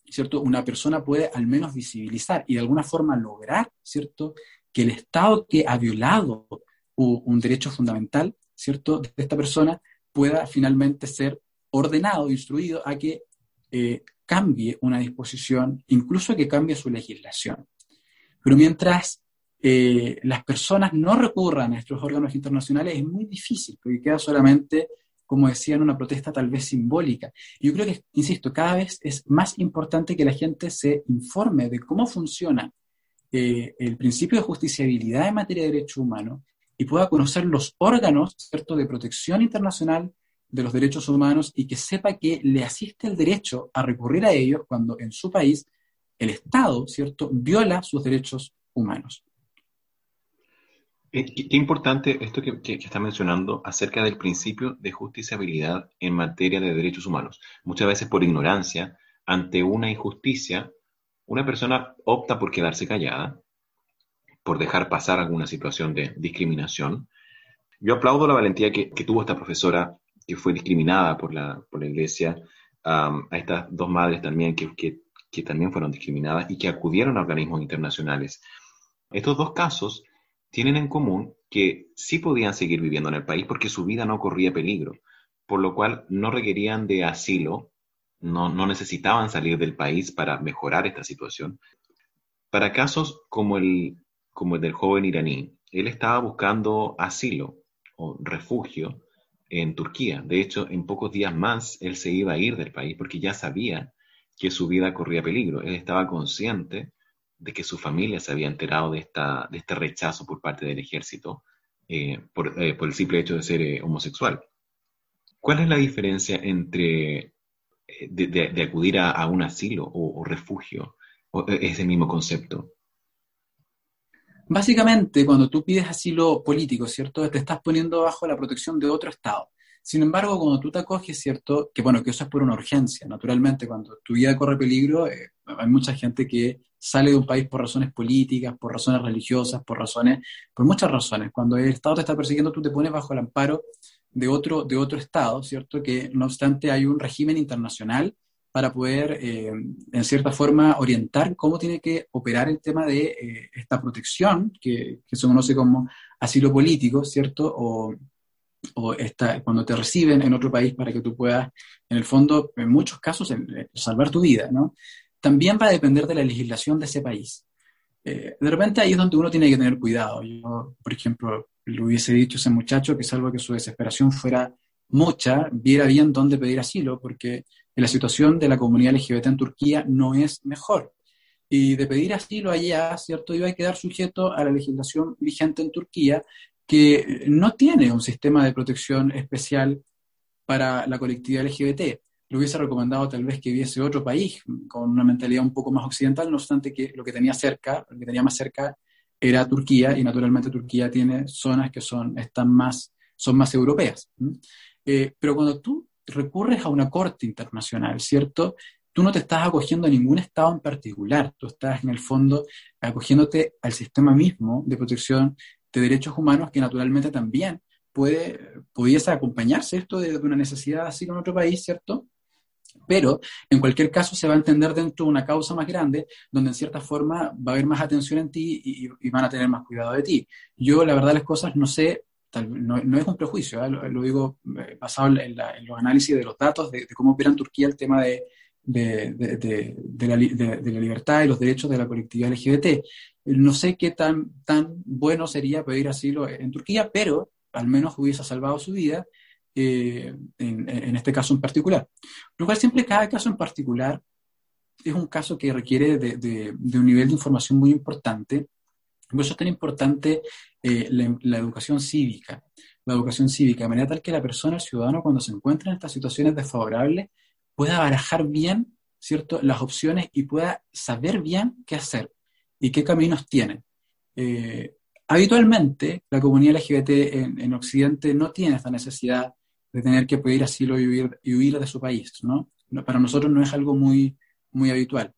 ¿cierto? Una persona puede al menos visibilizar y de alguna forma lograr, ¿cierto? Que el Estado que ha violado un derecho fundamental, ¿cierto? De esta persona pueda finalmente ser ordenado, instruido a que eh, cambie una disposición, incluso que cambie su legislación. Pero mientras eh, las personas no recurran a estos órganos internacionales es muy difícil, porque queda solamente, como decían, una protesta tal vez simbólica. yo creo que, insisto, cada vez es más importante que la gente se informe de cómo funciona eh, el principio de justiciabilidad en materia de derechos humanos y pueda conocer los órganos ¿cierto? de protección internacional de los derechos humanos y que sepa que le asiste el derecho a recurrir a ellos cuando en su país el Estado, ¿cierto?, viola sus derechos humanos. Eh, qué, importante esto que, está mencionando acerca del principio de justiciabilidad en materia de derechos humanos. Muchas veces por ignorancia, ante una injusticia, una persona opta por quedarse callada, por dejar pasar alguna situación de discriminación. Yo aplaudo la valentía que, tuvo esta profesora que fue discriminada por la, por la iglesia, a estas dos madres también que, que también fueron discriminadas y que acudieron a organismos internacionales. Estos dos casos tienen en común que sí podían seguir viviendo en el país porque su vida no corría peligro, por lo cual no requerían de asilo, no, necesitaban salir del país para mejorar esta situación. Para casos como el, como el del joven iraní, él estaba buscando asilo o refugio en Turquía. De hecho, en pocos días más él se iba a ir del país porque ya sabía que su vida corría peligro. Él estaba consciente de que su familia se había enterado de, esta, de este rechazo por parte del ejército eh, por, eh, por, el simple hecho de ser eh, homosexual. ¿Cuál es la diferencia entre de, acudir a, un asilo o, refugio, o ese mismo concepto? Básicamente, cuando tú pides asilo político, ¿cierto? Te estás poniendo bajo la protección de otro Estado. Sin embargo, cuando tú te acoges, ¿cierto? Que bueno, que eso es por una urgencia, naturalmente, cuando tu vida corre peligro, hay mucha gente que sale de un país por razones políticas, por razones religiosas, por razones, por muchas razones. Cuando el Estado te está persiguiendo, tú te pones bajo el amparo de otro, de otro Estado, ¿cierto? Que no obstante hay un régimen internacional para poder, eh, en cierta forma, orientar cómo tiene que operar el tema de eh, esta protección, que, que, se conoce como asilo político, ¿cierto? O, o esta, cuando te reciben en otro país para que tú puedas, en el fondo, en muchos casos, salvar tu vida, ¿no? También va a depender de la legislación de ese país. Eh, de repente ahí es donde uno tiene que tener cuidado. Yo, por ejemplo, le hubiese dicho a ese muchacho que salvo que su desesperación fuera mucha, viera bien dónde pedir asilo, porque la situación de la comunidad LGBT en Turquía no es mejor. Y de pedir asilo allá, ¿cierto? Iba a quedar sujeto a la legislación vigente en Turquía, que no tiene un sistema de protección especial para la colectividad LGBT. Le hubiese recomendado tal vez que viese otro país con una mentalidad un poco más occidental, no obstante que lo que tenía cerca, lo que tenía más cerca era Turquía, y naturalmente Turquía tiene zonas que son, están más, son más europeas. Eh, pero cuando tú recurres a una corte internacional, ¿cierto? Tú no te estás acogiendo a ningún Estado en particular, tú estás en el fondo acogiéndote al sistema mismo de protección de derechos humanos que naturalmente también puede, pudiese acompañarse esto de, una necesidad así en otro país, ¿cierto? Pero en cualquier caso se va a entender dentro de una causa más grande, donde en cierta forma va a haber más atención en ti y, van a tener más cuidado de ti. Yo, la verdad, las cosas no sé no, es un prejuicio, ¿eh? lo, digo eh, basado en, los análisis de los datos de, cómo opera en Turquía el tema de, la, libertad y los derechos de la colectividad LGBT. No sé qué tan, tan bueno sería pedir asilo en Turquía, pero al menos hubiese salvado su vida eh, en, este caso en particular. Lo cual siempre cada caso en particular es un caso que requiere de, un nivel de información muy importante por eso es tan importante eh, la, educación cívica, la educación cívica, de manera tal que la persona, el ciudadano, cuando se encuentra en estas situaciones desfavorables, pueda barajar bien, ¿cierto?, las opciones y pueda saber bien qué hacer y qué caminos tiene. Eh, habitualmente, la comunidad LGBT en, Occidente no tiene esta necesidad de tener que pedir asilo y huir, de su país, ¿no? Para nosotros no es algo muy, muy habitual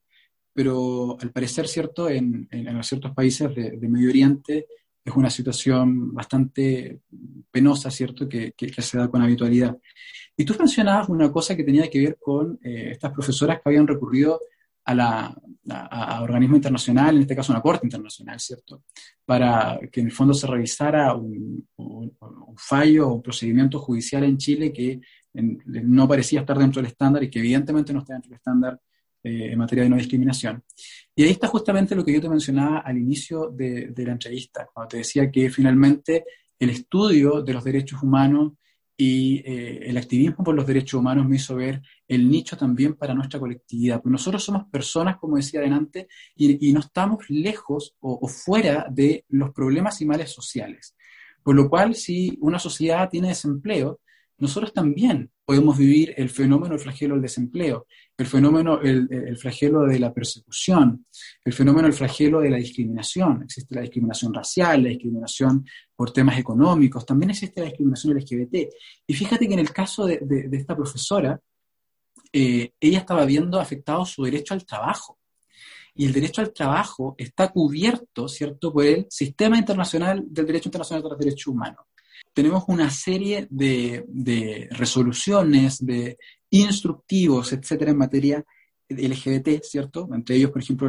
pero al parecer, ¿cierto?, en, ciertos países de, Medio Oriente es una situación bastante penosa, ¿cierto?, que, que, se da con habitualidad. Y tú mencionabas una cosa que tenía que ver con eh, estas profesoras que habían recurrido a, la, a, organismo internacional, en este caso una corte internacional, ¿cierto?, para que en el fondo se revisara un, fallo o un procedimiento judicial en Chile que no parecía estar dentro del estándar y que evidentemente no está dentro del estándar eh, en materia de no discriminación. Y ahí está justamente lo que yo te mencionaba al inicio de, la entrevista, cuando te decía que finalmente el estudio de los derechos humanos y eh, el activismo por los derechos humanos me hizo ver el nicho también para nuestra colectividad. Porque nosotros somos personas, como decía adelante, y, no estamos lejos o, o, fuera de los problemas y males sociales. Por lo cual, si una sociedad tiene desempleo, nosotros también podemos vivir el fenómeno, el flagelo del desempleo, el fenómeno, el, flagelo de la persecución, el fenómeno, el flagelo de la discriminación. Existe la discriminación racial, la discriminación por temas económicos, también existe la discriminación LGBT. Y fíjate que en el caso de, esta profesora, eh, ella estaba viendo afectado su derecho al trabajo. Y el derecho al trabajo está cubierto, ¿cierto?, por el Sistema Internacional del Derecho Internacional de los Derechos Humanos tenemos una serie de, resoluciones, de instructivos, etcétera, en materia LGBT, ¿cierto? Entre ellos, por ejemplo,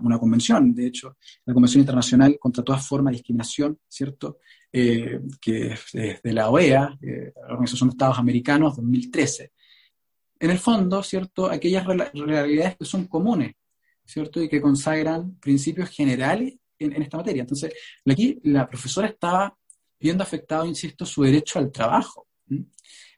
una convención, de hecho, la Convención Internacional contra toda forma de discriminación, ¿cierto? Eh, que es de la OEA, eh, la Organización de Estados Americanos, 2013. En el fondo, ¿cierto? Aquellas realidades que son comunes, ¿cierto? Y que consagran principios generales en, esta materia. Entonces, aquí la profesora estaba viendo afectado, insisto, su derecho al trabajo.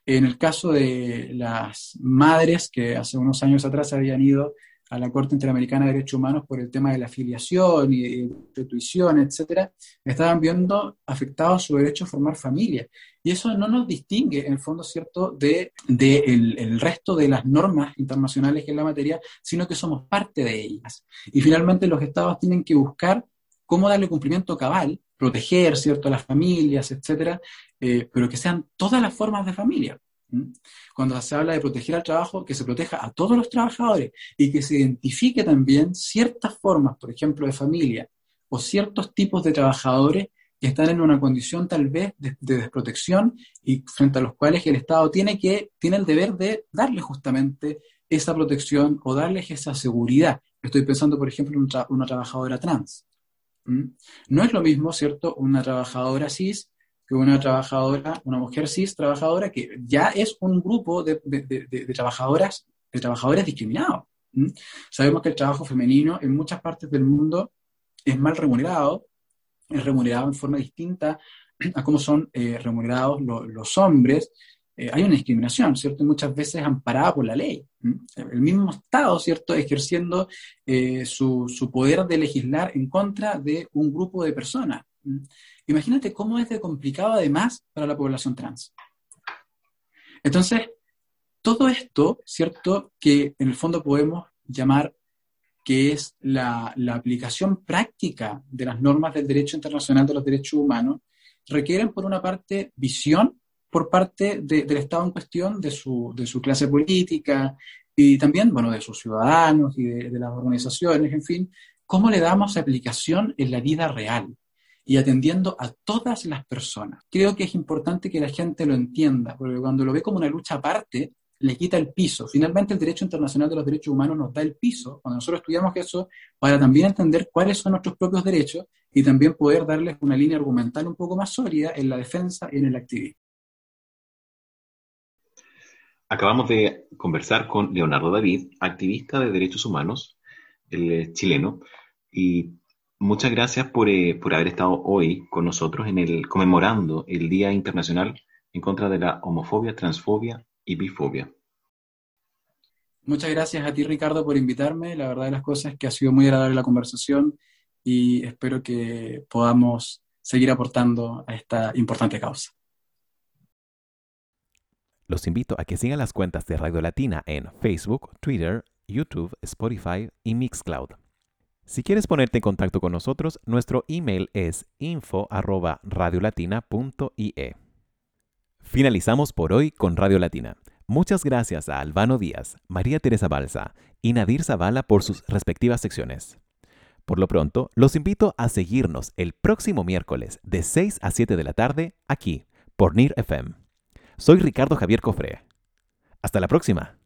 En el caso de las madres que hace unos años atrás habían ido a la Corte Interamericana de Derechos Humanos por el tema de la afiliación y de tuición, etcétera, estaban viendo afectado su derecho a formar familia. Y eso no nos distingue, en el fondo, ¿cierto?, de, el, resto de las normas internacionales en la materia, sino que somos parte de ellas. Y finalmente los estados tienen que buscar cómo darle cumplimiento cabal proteger, ¿cierto?, a las familias, etcétera, eh, pero que sean todas las formas de familia. Cuando se habla de proteger al trabajo, que se proteja a todos los trabajadores y que se identifique también ciertas formas, por ejemplo, de familia o ciertos tipos de trabajadores están en una condición tal vez de, de desprotección y frente a los cuales el Estado tiene, que, tiene el deber de darle justamente esa protección o darles esa seguridad. Estoy pensando, por ejemplo, en una trabajadora trans. ¿Mm? No es lo mismo, ¿cierto?, una trabajadora cis que una trabajadora, una mujer cis trabajadora que ya es un grupo de, trabajadoras, de trabajadores discriminados. ¿Mm? Sabemos que el trabajo femenino en muchas partes del mundo es mal remunerado, es remunerado en forma distinta a cómo son eh, remunerados lo, los hombres, eh, hay una discriminación, ¿cierto? Muchas veces amparada por la ley. El mismo Estado, ¿cierto?, ejerciendo eh, su, su, poder de legislar en contra de un grupo de personas. Imagínate cómo es de complicado además para la población trans. Entonces, todo esto, ¿cierto?, que en el fondo podemos llamar que es la, la, aplicación práctica de las normas del derecho internacional de los derechos humanos, requieren por una parte visión por parte de, del Estado en cuestión, de su, de su, clase política y también, bueno, de sus ciudadanos y de, de las organizaciones, en fin, cómo le damos aplicación en la vida real y atendiendo a todas las personas. Creo que es importante que la gente lo entienda, porque cuando lo ve como una lucha aparte, le quita el piso. Finalmente, el derecho internacional de los derechos humanos nos da el piso, cuando nosotros estudiamos eso, para también entender cuáles son nuestros propios derechos y también poder darles una línea argumental un poco más sólida en la defensa y en el activismo. Acabamos de conversar con Leonardo David, activista de derechos humanos, el chileno, y muchas gracias por, eh, por haber estado hoy con nosotros en el conmemorando el Día Internacional en contra de la homofobia, transfobia y bifobia. Muchas gracias a ti, Ricardo, por invitarme. La verdad de las cosas es que ha sido muy agradable la conversación y espero que podamos seguir aportando a esta importante causa. Los invito a que sigan las cuentas de Radio Latina en Facebook, Twitter, YouTube, Spotify y Mixcloud. Si quieres ponerte en contacto con nosotros, nuestro email es info@radiolatina.ie. Finalizamos por hoy con Radio Latina. Muchas gracias a Albano Díaz, María Teresa Balsa y Nadir Zavala por sus respectivas secciones. Por lo pronto, los invito a seguirnos el próximo miércoles de 6 a 7 de la tarde aquí por NIR FM. Soy Ricardo Javier Cofré. Hasta la próxima.